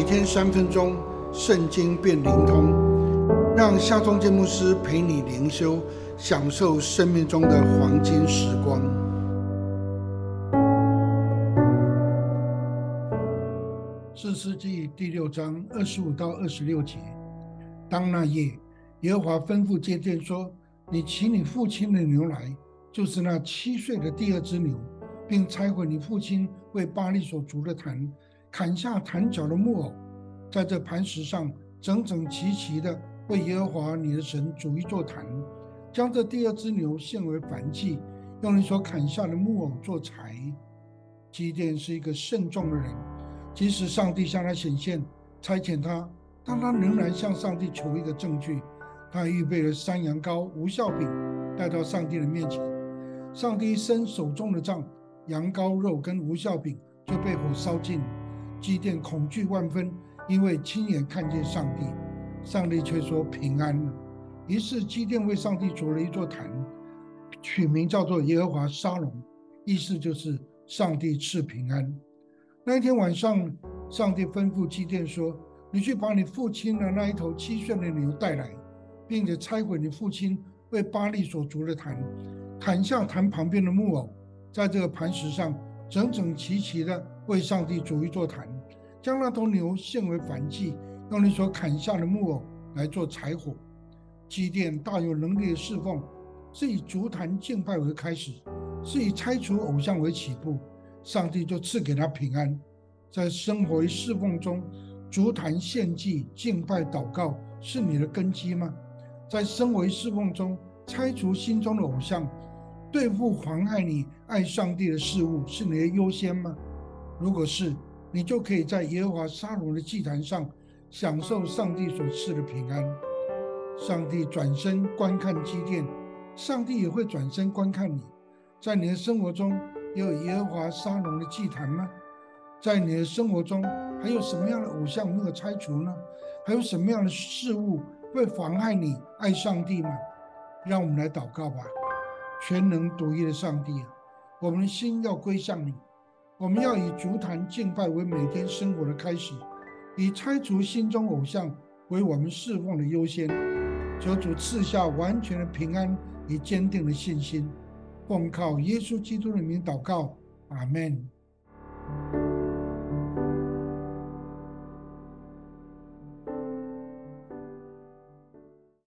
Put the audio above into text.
每天三分钟，圣经变灵通，让夏忠建牧师陪你灵修，享受生命中的黄金时光。四世纪第六章二十五到二十六节，当那夜，耶和华吩咐接殿说：“你骑你父亲的牛来，就是那七岁的第二只牛，并拆毁你父亲为巴利所筑的坛。”砍下坛角的木偶，在这磐石上整整齐齐的为耶和华你的神筑一座坛，将这第二只牛献为燔祭，用你所砍下的木偶做柴。基甸是一个慎重的人，即使上帝向他显现，差遣他，但他仍然向上帝求一个证据。他预备了山羊羔、无效饼，带到上帝的面前。上帝伸手中的杖，羊羔肉跟无效饼就被火烧尽。基甸恐惧万分，因为亲眼看见上帝，上帝却说平安。于是基甸为上帝筑了一座坛，取名叫做耶和华沙龙，意思就是上帝赐平安。那一天晚上，上帝吩咐基甸说：“你去把你父亲的那一头七岁的牛带来，并且拆毁你父亲为巴利所筑的坛，砍下坛旁边的木偶，在这个磐石上。”整整齐齐的为上帝筑一座坛，将那头牛献为燔祭，用你所砍下的木偶来做柴火。祭奠大有能力的侍奉，是以足坛敬拜为开始，是以拆除偶像为起步。上帝就赐给他平安。在生活与侍奉中，足坛献祭、敬拜、祷告是你的根基吗？在生活侍奉中，拆除心中的偶像。对付妨碍你爱上帝的事物是你的优先吗？如果是，你就可以在耶和华沙龙的祭坛上享受上帝所赐的平安。上帝转身观看祭殿，上帝也会转身观看你。在你的生活中，有耶和华沙龙的祭坛吗？在你的生活中，还有什么样的偶像没有拆除呢？还有什么样的事物会妨碍你爱上帝吗？让我们来祷告吧。全能独一的上帝啊，我们的心要归向你，我们要以足坛敬拜为每天生活的开始，以拆除心中偶像为我们侍奉的优先。求主赐下完全的平安与坚定的信心，奉靠耶稣基督的名祷告，阿门。